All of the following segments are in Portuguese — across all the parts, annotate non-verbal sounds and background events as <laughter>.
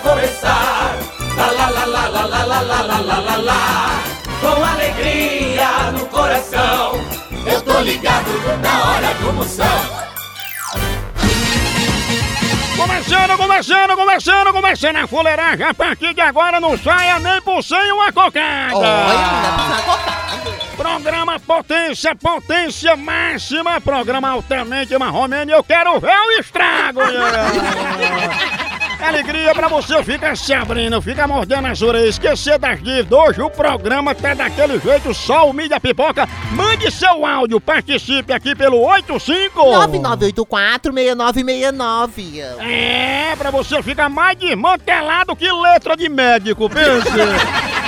vai começar. Lá, lá, lá, lá, lá, lá, lá, lá, lá, lá, lá, lá. Com alegria no coração. Eu tô ligado na hora do Moção. Começando, começando, começando, começando a fuleiragem. A partir de agora não saia nem por sem uma cocada. Programa Potência, Potência Máxima. Programa altamente marromeno. Eu quero ver o estrago. Alegria pra você, fica se abrindo, fica mordendo as orelhas, esquecer das dívidas. Hoje o programa tá daquele jeito, só o mídia pipoca. Mande seu áudio, participe aqui pelo 85 9984-6969. É, pra você ficar mais desmantelado que letra de médico, pense. <laughs>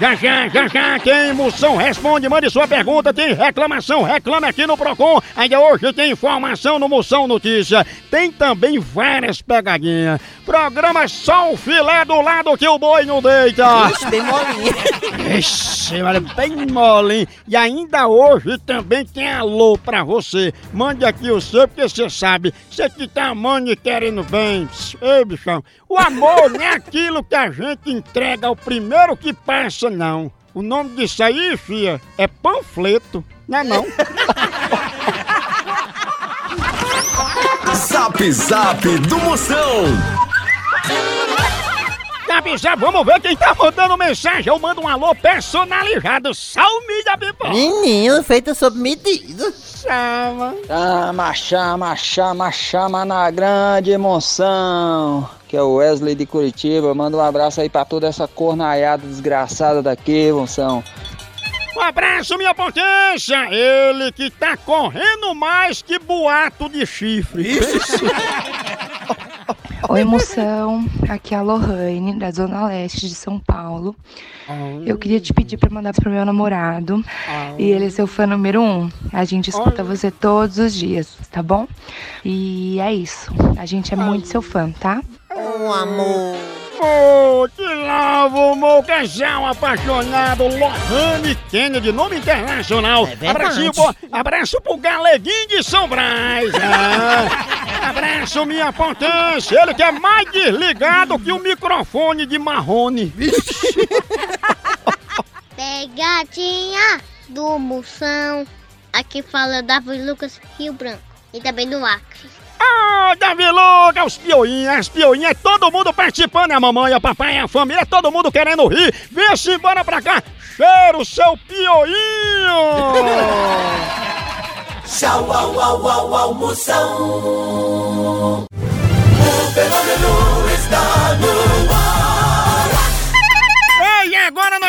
Já, já, já, já, tem moção, responde, mande sua pergunta, tem reclamação, reclame aqui no Procon. Ainda hoje tem informação no Moção Notícia. Tem também várias pegadinhas. Programa só o filé do lado que o boi não deita. Ixi, bem molinho. Ixi, olha, bem molinho. E ainda hoje também tem alô pra você. Mande aqui o seu, porque você sabe, você que tá amando e querendo bem. Ei, bichão, o amor não é aquilo que a gente entrega ao primeiro que passa, não. O nome disso aí, fia, é panfleto, não é não? <laughs> Zap Zap do Moção. Sabe, já vamos ver quem tá mandando mensagem. Eu mando um alô personalizado. Salve da pipoca. Menino, feito sob medida. Chama. Chama, chama, chama, chama na grande emoção. Que é o Wesley de Curitiba. Manda um abraço aí pra toda essa cornaiada desgraçada daqui, emoção. Um abraço, minha potência! Ele que tá correndo mais que boato de chifre. <laughs> Oi, moção. Aqui é a Lohane, da Zona Leste de São Paulo. Eu queria te pedir pra mandar pro meu namorado. E ele é seu fã número um. A gente escuta você todos os dias, tá bom? E é isso. A gente é muito seu fã, tá? Um amor. Oh, que lavo, meu casal apaixonado, Lohane Kennedy, nome internacional. É. Abraço, pro, abraço pro Galeguinho de São Brás. é. <laughs> Abraço, minha potência. Ele que é mais desligado que o microfone de Marrone. <laughs> Pegadinha do Moção. Aqui fala Davi Lucas Rio Branco. E também do Acre. Ah, Davi Lucas, os pioinhas, as pioinhas, é todo mundo participando, é a mamãe, a papai, a família, é todo mundo querendo rir. Vem-se embora pra cá, cheiro seu pioinho! <laughs> Tchau, au, au, au, au, Moção. O fenômeno está no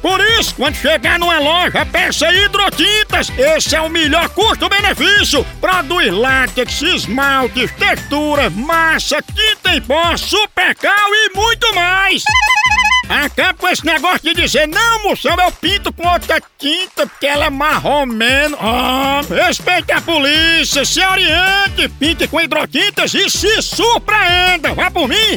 Por isso, quando chegar numa loja, peça hidrotintas. Esse é o melhor custo-benefício. Produz látex, esmaltes, texturas, massa, tinta em pó, supercal e muito mais. Acaba com esse negócio de dizer, não, moção, eu pinto com outra tinta, porque ela é marromeno. Ah, respeite a polícia, se oriente, pinte com hidrotintas e se surpreenda. Vá por mim.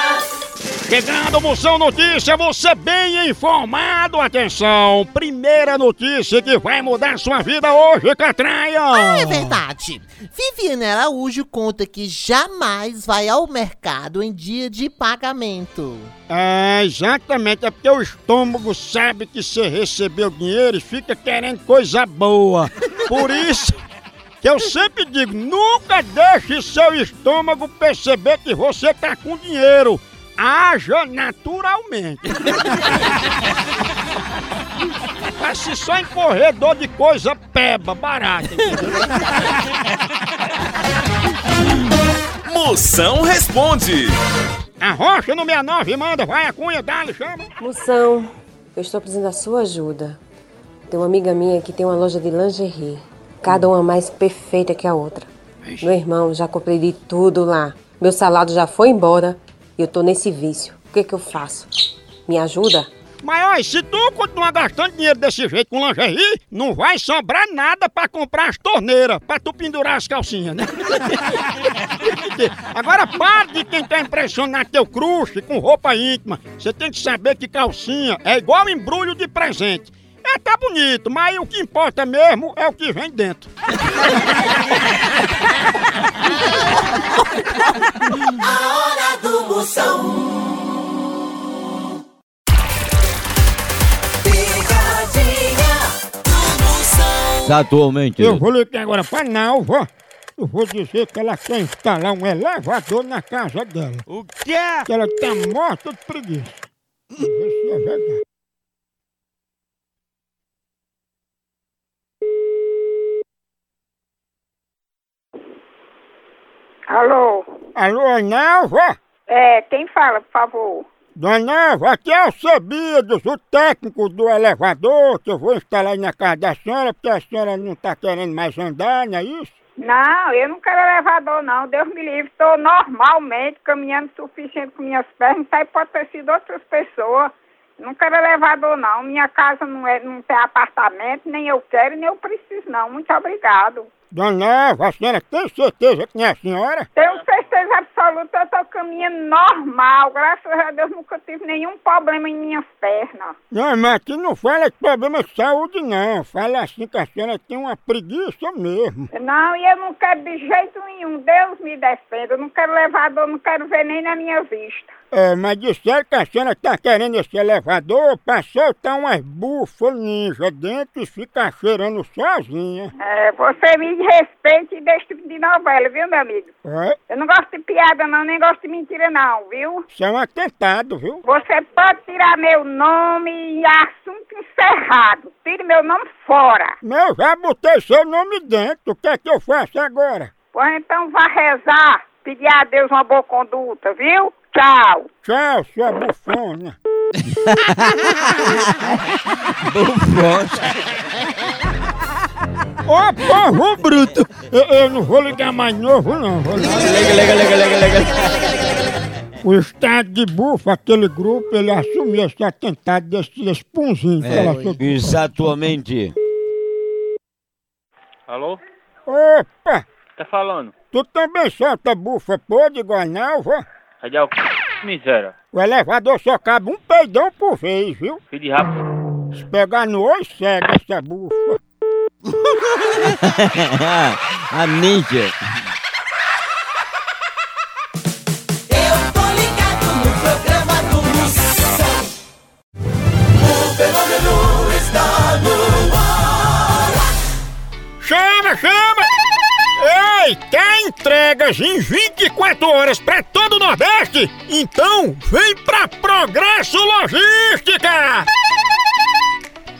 Chegando, Moção Notícia, você bem informado. Atenção, primeira notícia que vai mudar sua vida hoje, Catraia. Ah, é verdade. Viviane Araújo conta que jamais vai ao mercado em dia de pagamento. É, exatamente, é porque o estômago sabe que você recebeu dinheiro e fica querendo coisa boa. Por isso que eu sempre digo, nunca deixe seu estômago perceber que você tá com dinheiro. Haja naturalmente. Passe só em corredor de coisa peba, barata. Moção responde. A Rocha no 69 manda, vai a cunha, dá-lhe, chama. Moção, eu estou precisando da sua ajuda. Tem uma amiga minha que tem uma loja de lingerie. Cada uma mais perfeita que a outra. Meu irmão, já comprei de tudo lá. Meu salário já foi embora eu tô nesse vício. O que que eu faço? Me ajuda? Mas se tu continuar gastando dinheiro desse jeito com lingerie, não vai sobrar nada pra comprar as torneiras, pra tu pendurar as calcinhas, né? <laughs> Agora para de tentar impressionar teu crush com roupa íntima. Você tem que saber que calcinha é igual embrulho de presente. É, tá bonito, mas o que importa mesmo é o que vem dentro. <laughs> A hora do Moção. Picadinha do Moção. Atualmente. Eu vou ligar agora pra Nalva. Eu vou dizer que ela quer instalar um elevador na casa dela. O quê? Que ela tá morta de preguiça. Vamos ver se é verdade. Alô? Alô, Nalva? É, quem fala, por favor? Dona Nalva, aqui é o Cebidos, o técnico do elevador, que eu vou instalar aí na casa da senhora, porque a senhora não tá querendo mais andar, não é isso? Não, eu não quero elevador, não. Deus me livre. Estou normalmente caminhando suficiente com minhas pernas. Isso aí pode ter sido outras pessoas. Não quero elevador, não. Minha casa não, é, não tem apartamento, nem eu quero, nem eu preciso, não. Muito obrigado. Dona Nalva, a senhora tem certeza que não é a senhora? Tenho certeza absoluta, eu estou caminhando normal. Graças a Deus nunca tive nenhum problema em minhas pernas. Não, mas aqui não fala de problema de saúde, não. Fala assim que a senhora tem uma preguiça mesmo. Não, e eu não quero de jeito nenhum. Deus me defenda. Eu não quero elevador, não quero ver nem na minha vista. É, mas disseram que a senhora tá querendo esse elevador pra soltar umas bufas ninja dentro e ficar cheirando sozinha. É, você me respeite e deixe tipo de novela, viu, meu amigo? É, Eu não gosto de piada, não, nem gosto de mentira, não, viu? isso é um atentado, viu? Você pode tirar meu nome e assunto encerrado. Tire meu nome fora. Meu, já botei seu nome dentro. O que é que eu faço agora? Pois então vá rezar, pedir a Deus uma boa conduta, viu? Tchau. Tchau, sua bufona. <laughs> <laughs> Ô, povo bruto! Eu, eu não vou ligar mais novo, não. Vou ligar. Lega, lega, lega, lega, lega. O estado de bufa, aquele grupo, ele assumiu esse atentado desse espunzinho que ela soltou. Exatamente. Alô? Opa! Tá falando? Tu também solta bufa podre igual a Nalva? Cadê o c... miséria? O elevador só cabe um peidão por vez, viu? Filho de rap. Se pegar no oi, cega essa bufa. <laughs> A ninja. Eu tô ligado no programa do Moção. O fenômeno está no ar. Chama, chama! Ei, quer entregas em 24 horas pra todo o Nordeste? Então vem pra Progresso Logística!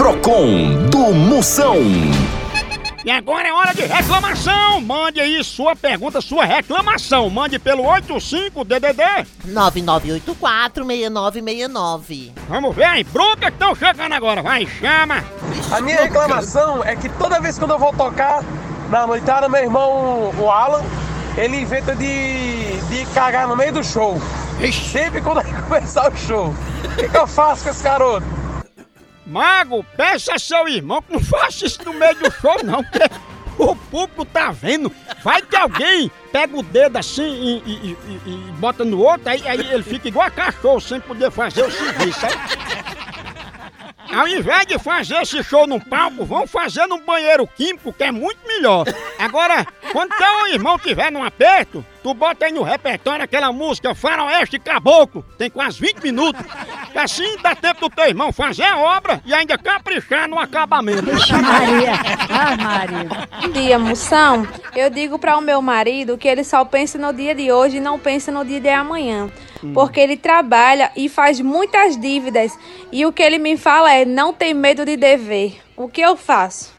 Procon do Moção. E agora é hora de reclamação! Mande aí sua pergunta, sua reclamação. Mande pelo 85DDD 9984-6969. Vamos ver aí, bronca que estão chegando agora. Vai, chama! A minha reclamação é que toda vez quando eu vou tocar na noitada, meu irmão, o Alan, ele inventa de, de cagar no meio do show. Sempre quando vai <laughs> começar o show. O que, que eu faço com esse garoto? Mago, peça a seu irmão que não faça isso no meio do show, não, porque o público tá vendo. Vai que alguém pega o dedo assim e, e- e- e- bota no outro, aí, aí ele fica igual a cachorro sem poder fazer o serviço, sabe? Ao invés de fazer esse show num palco, vão fazer num banheiro químico, que é muito melhor. Agora, quando teu irmão tiver num aperto, tu bota aí no repertório aquela música Faroeste Caboclo, tem quase 20 minutos. Que assim dá tempo do teu irmão fazer a obra e ainda caprichar no acabamento. Maria. Ah, Maria. Bom dia, moção. Eu digo para o meu marido que ele só pensa no dia de hoje e não pensa no dia de amanhã. Porque ele trabalha e faz muitas dívidas. E o que ele me fala é não tem medo de dever. O que eu faço?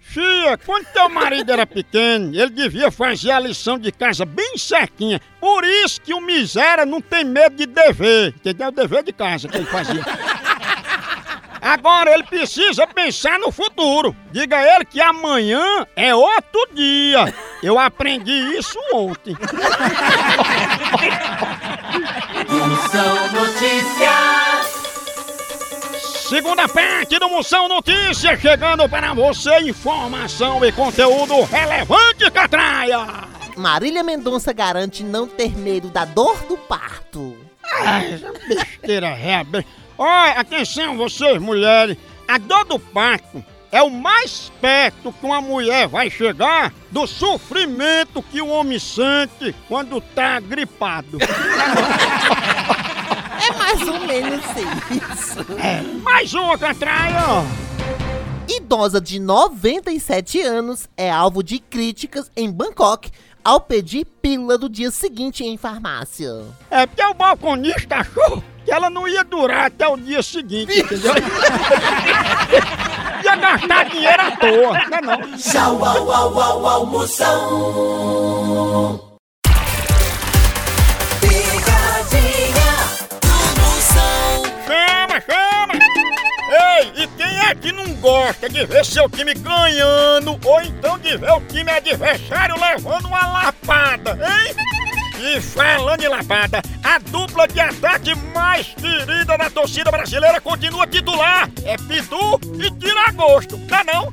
Chia, quando teu marido era pequeno, ele devia fazer a lição de casa bem certinha. Por isso que o miséria não tem medo de dever. Entendeu? O dever de casa que ele fazia. <laughs> Agora ele precisa pensar no futuro. Diga a ele que amanhã é outro dia. Eu aprendi isso ontem. <laughs> Moção Notícias. Segunda parte do Moção Notícias chegando para você informação e conteúdo relevante, Catraia. Marília Mendonça garante não ter medo da dor do parto. Ai, essa besteira é be... Olha, atenção vocês mulheres, a dor do parto é o mais perto que uma mulher vai chegar do sofrimento que o homem sente quando tá gripado. <laughs> É mais ou menos isso. É, mais uma, Catraia. Idosa de 97 anos é alvo de críticas em Bangkok ao pedir pílula do dia seguinte em farmácia. É porque o balconista achou que ela não ia durar até o dia seguinte, entendeu? <laughs> ia gastar dinheiro à toa, né não? Tchau, au, au, au, au, moção. Picadinha do moção. Chama, chama! Ei, e quem é que não gosta de ver seu time ganhando ou então de ver o time adversário levando uma lapada, hein? E falando em lapada, a dupla de ataque mais querida da torcida brasileira continua titular. É Pitu e Tiragosto, tá não?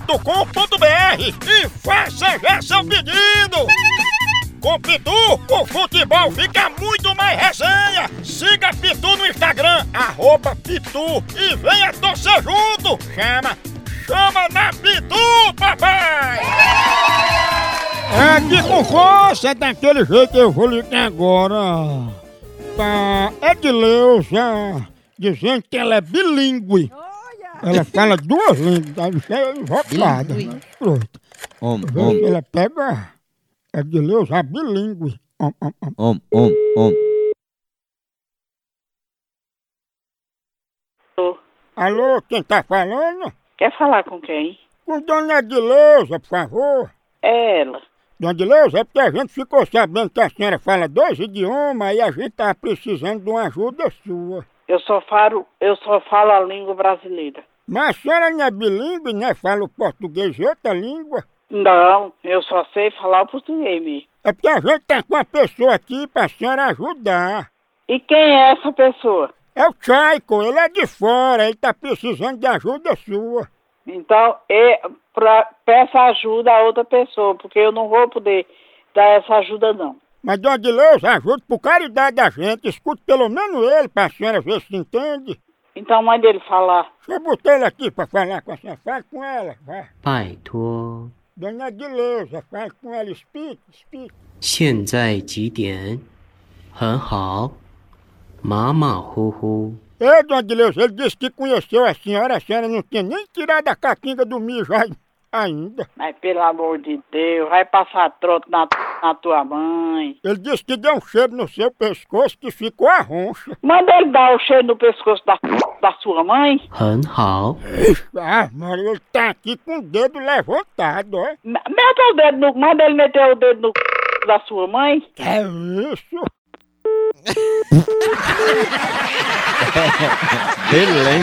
loja.pitu.com.br e faça já seu pedido. Com Pitu, o futebol fica muito mais resenha. Siga Pitu no Instagram, arroba Pitu e venha torcer junto. Chama, chama na Pitu, papai! É que com força, é daquele jeito eu vou ligar agora. Tá Edileuza dizendo que ela é bilíngue. Ela fala duas línguas, é invocada. Bilíngue. né? Pronto. Om, Ela pega Edileuza bilíngue. Om, om, om. om, om, om. Alô, quem tá falando? Quer falar com quem? Com Dona Edileuza, por favor. É ela. Dona Edileuza, é porque a gente ficou sabendo que a senhora fala dois idiomas e a gente tá precisando de uma ajuda sua. Eu só falo, eu só falo a língua brasileira. Mas a senhora não é bilíngue, né? Fala o português e outra língua. Não, eu só sei falar português mesmo. É porque a gente tá com uma pessoa aqui pra senhora ajudar. E quem é essa pessoa? É o Chaico, ele é de fora, ele tá precisando de ajuda sua. Então, é pra, peça ajuda a outra pessoa, porque eu não vou poder dar essa ajuda não. Mas, Dona Deus, ajude por caridade da gente, escute pelo menos ele pra senhora ver se entende. Então mande ele falar. Eu botei ele aqui pra falar com a senhora, fale com ela, vai. 拜托， Dona Dileuza, fale com ela, speak, speak. 现在几点？很好，马马虎虎。 Ei, Dona Dileuza, ele disse que conheceu a senhora, a senhora não tinha nem tirado a caquinha do mijo ai- ainda. Mas pelo amor de Deus, vai passar troto na, na tua mãe. Ele disse que deu um cheiro no seu pescoço que ficou a roncha. Manda ele dar o cheiro no pescoço da, da sua mãe. 很好，Ah, Maria, ele tá aqui com o dedo levantado, ó. Me- Meta o dedo no. Manda ele meter o dedo no da sua mãe. Que é isso? <laughs> Belém.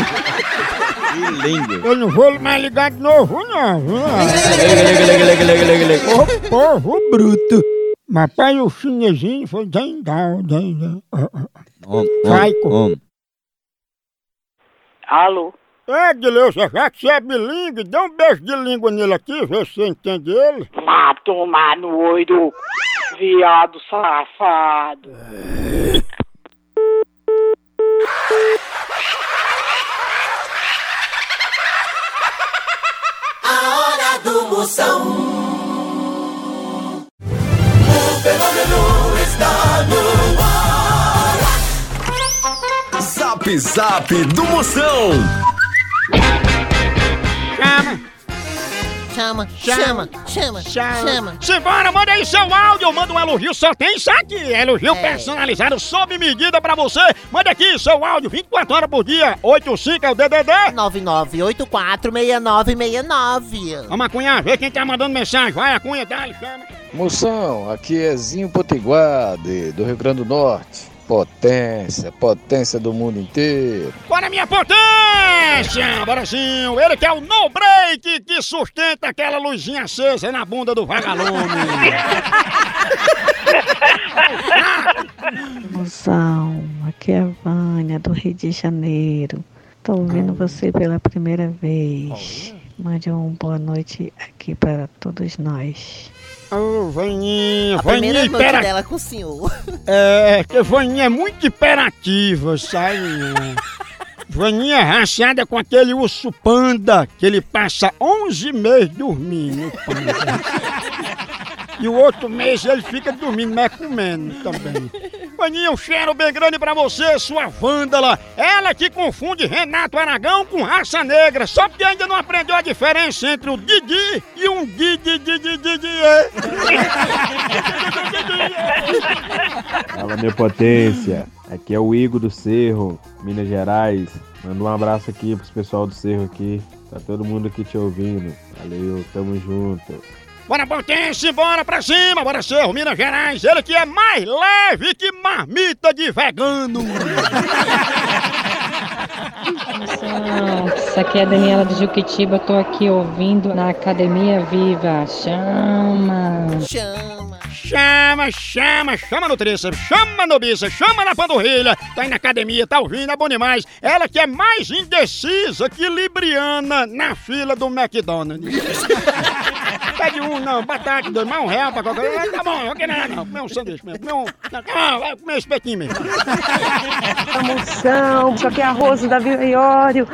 Lindo. Eu não vou mais ligar de novo, não. viu? Lega, lega, lega, lega, lega, lega. Ô, povo bruto. Mas pai, o chinesinho foi dang down, dang down. Ah, ah. Om, Chaico. om, om. Alô? É, Dileuza, já que você é bilíngue, dá um beijo de língua nele aqui, vê se você entende ele. Vá tomar no viado safado. <laughs> Moção. O fenômeno está no ar. Zap Zap do Moção. Chama. Chama, chama, chama, chama. Simbora, manda aí seu áudio, manda um elogio, só tem isso aqui. Elogio personalizado sob medida pra você. Manda aqui seu áudio, 24 horas por dia, 85 é o DDD. 99846969. Vamos, Cunha, ver quem tá mandando mensagem. Vai, a Cunha, dá, chama. Moção, aqui é Zinho Potiguar, de- do Rio Grande do Norte. Potência, potência do mundo inteiro. Bora, minha potência! Bora sim! Ele que é o no break que sustenta aquela luzinha acesa na bunda do vagalume. <laughs> Moção, aqui é a Vânia do Rio de Janeiro. Tô ouvindo você pela primeira vez. Mande uma boa noite aqui para todos nós. Ô, Vaninha, A Vaninha primeira noite impera... dela com o senhor. É, que Vaninha é muito imperativa, sabe? <laughs> Vaninha é raciada com aquele urso panda que ele passa 11 meses dormindo, panda. <laughs> E o outro mês ele fica dormindo, mas comendo também. Vaninha, um cheiro bem grande pra você, sua vândala. Ela que confunde Renato Aragão com raça negra, só porque ainda não aprendeu a diferença entre o Didi e um Didi Didi Didi. Fala minha potência, aqui é o Igor do Cerro, Minas Gerais. Manda um abraço aqui pros pessoal do Cerro aqui, tá todo mundo aqui te ouvindo. Valeu, tamo junto. Bora, potência, bora pra cima, bora ser Minas Gerais. Ele que é mais leve que marmita de vegano. Isso aqui é a Daniela de Juquitiba, tô aqui ouvindo na Academia Viva. Chama! Chama! Chama, chama, chama no tríceps, chama no bíceps, chama na panturrilha. Tá aí na academia, tá ouvindo, é bom demais. Ela que é mais indecisa que Libriana na fila do McDonald's. <laughs> Pede um, não, batata, dois, mais um real pra qualquer coisa. Tá bom, não, não, comer um sanduíche mesmo. Comer um, não, não, vai comer espetinho mesmo. <laughs> Moção, isso aqui é a Rosa da Vila Iório.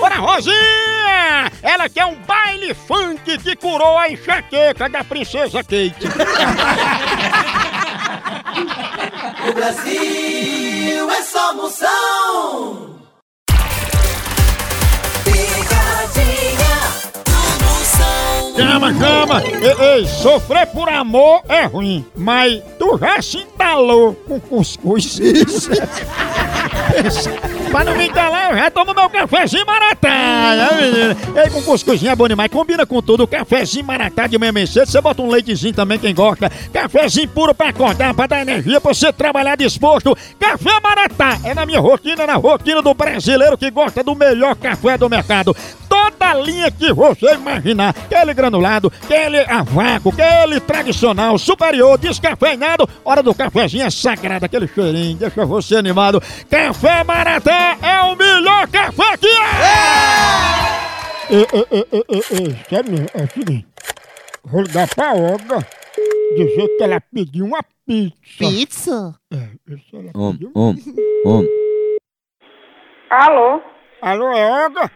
Bora, Rosinha! Ela quer um baile funk que curou a enxaqueca da princesa Kate. <laughs> O Brasil é só moção. Chama, chama! Ei, ei, sofrer por amor é ruim, mas tu já se entalou com cuscuz? <laughs> Pra não me entalar, eu já tomo meu cafezinho maratá, né, menina? Ei, com cuscuzinho é bom demais, combina com tudo. Cafezinho maratá de manhã bem cedo, você bota um leitezinho também, quem gosta. Cafezinho puro pra acordar, pra dar energia, pra você trabalhar disposto. Café maratá é na minha rotina, na rotina do brasileiro que gosta do melhor café do mercado. toda linha que você imaginar. Aquele granulado, aquele a vácuo, aquele tradicional, superior, descafeinado. Hora do cafezinho é sagrado, aquele cheirinho, deixa você animado. Café Maratá é o melhor café que é! Ei, ei, ei, ei, ei, ei, sério mesmo, é o seguinte. Vou ligar pra Olga, dizer que ela pediu uma pizza. Pizza? É, isso ela Om, pediu. om, om. Alô? Alô, é Olga?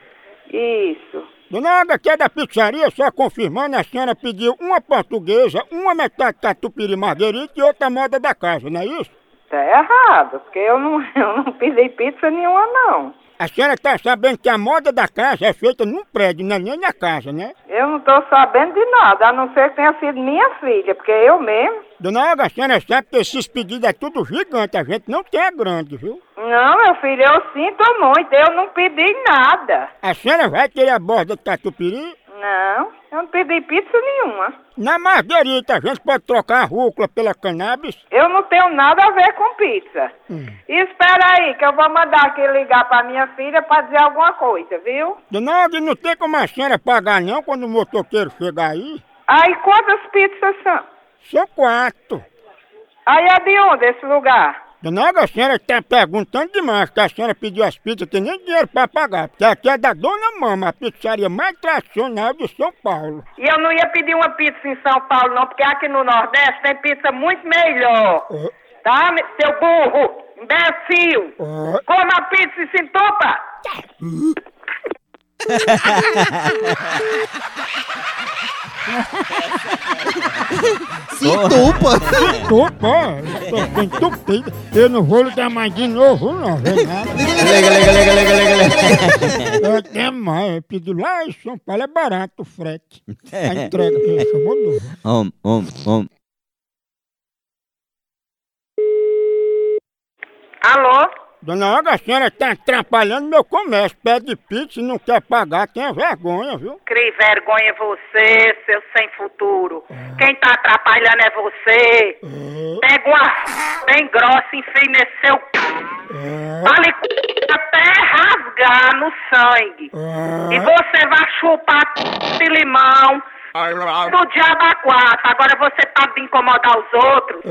Isso. Dona Olga, que é da pizzaria, só confirmando, a senhora pediu uma portuguesa, uma metade catupiry marguerita e outra moda da casa, não é isso? Tá errado, porque eu não, <laughs> eu não pedi pizza nenhuma, não. A senhora tá sabendo que a moda da casa é feita num prédio, não é nem na casa, né? Eu não tô sabendo de nada, a não ser que tenha sido minha filha, porque eu mesmo. Dona Olga, a senhora sabe que esses pedidos é tudo gigante, a gente não a grande, viu? Não, meu filho, eu sinto muito, eu não pedi nada. A senhora vai querer a borda de catupiry? Não, eu não pedi pizza nenhuma. Na marguerita, a gente pode trocar a rúcula pela cannabis? Eu não tenho nada a ver com pizza. E espera aí, que eu vou mandar aqui ligar pra minha filha pra dizer alguma coisa, viu? Dona Olga, não tem como a senhora pagar não quando o motoqueiro chegar aí? Aí quantas pizzas são? São quatro. Aí é de onde esse lugar? Dona Olga, a senhora tá perguntando demais, que a senhora pediu as pizzas, tem nem dinheiro pra pagar, porque aqui é da Dona Mama, a pizzaria mais tradicional de São Paulo. E eu não ia pedir uma pizza em São Paulo, não, porque aqui no Nordeste tem pizza muito melhor. Tá, seu burro? Imbecil! Coma a pizza e se entupa! <laughs> <laughs> eu tô entupido. Eu não vou ligar mais de novo, não. vem nada. Liga, liga, liga, liga, liga, liga. Até mais, eu pedi lá em São Paulo, é barato o frete. A entrega, é, chamou novo. Om, om, om. Alô? Dona Olga, a senhora tá atrapalhando meu comércio. Pede pizza e não quer pagar, tenha vergonha, viu? Crie vergonha você, seu sem futuro. Quem tá atrapalhando é você. Pega uma bem grossa e enfia nesse seu c... Fale c... até rasgar no sangue. E você vai chupar de limão do diabo a quatro. Agora você tá de incomodar os outros.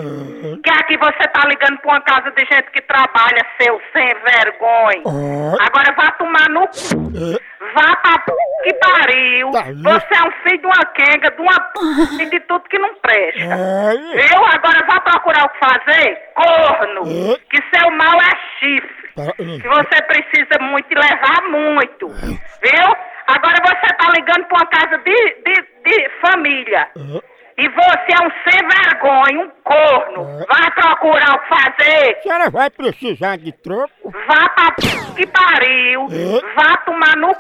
Que aqui você tá ligando pra uma casa de gente que trabalha, seu sem vergonha. Agora vá tomar no c... Vá pra p... que pariu. Você é um filho de uma quenga, de uma p... e de tudo que não presta. Eu agora vá procurar o que fazer? Corno. Que seu mal é chifre. Que você precisa muito e levar muito. Viu? Agora você tá ligando pra uma casa de, de, de família. E você é um sem vergonha, um corno. Vá procurar o que fazer. A senhora vai precisar de troco? Vá pra p... que pariu. Vá tomar no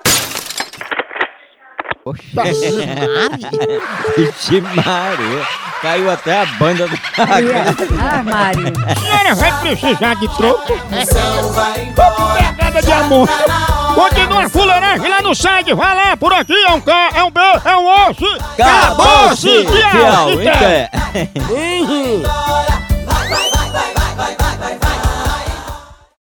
Vixe Maria. Caiu até a banda do... Ah, Mário. A senhora vai precisar de troco? Vai embora. Pegada de amor. Continua a fuleiragem lá no site. Vai lá, por aqui é um K, é um B, é um osso. Acabou-se! Tchau, Tchau, então. então. <laughs>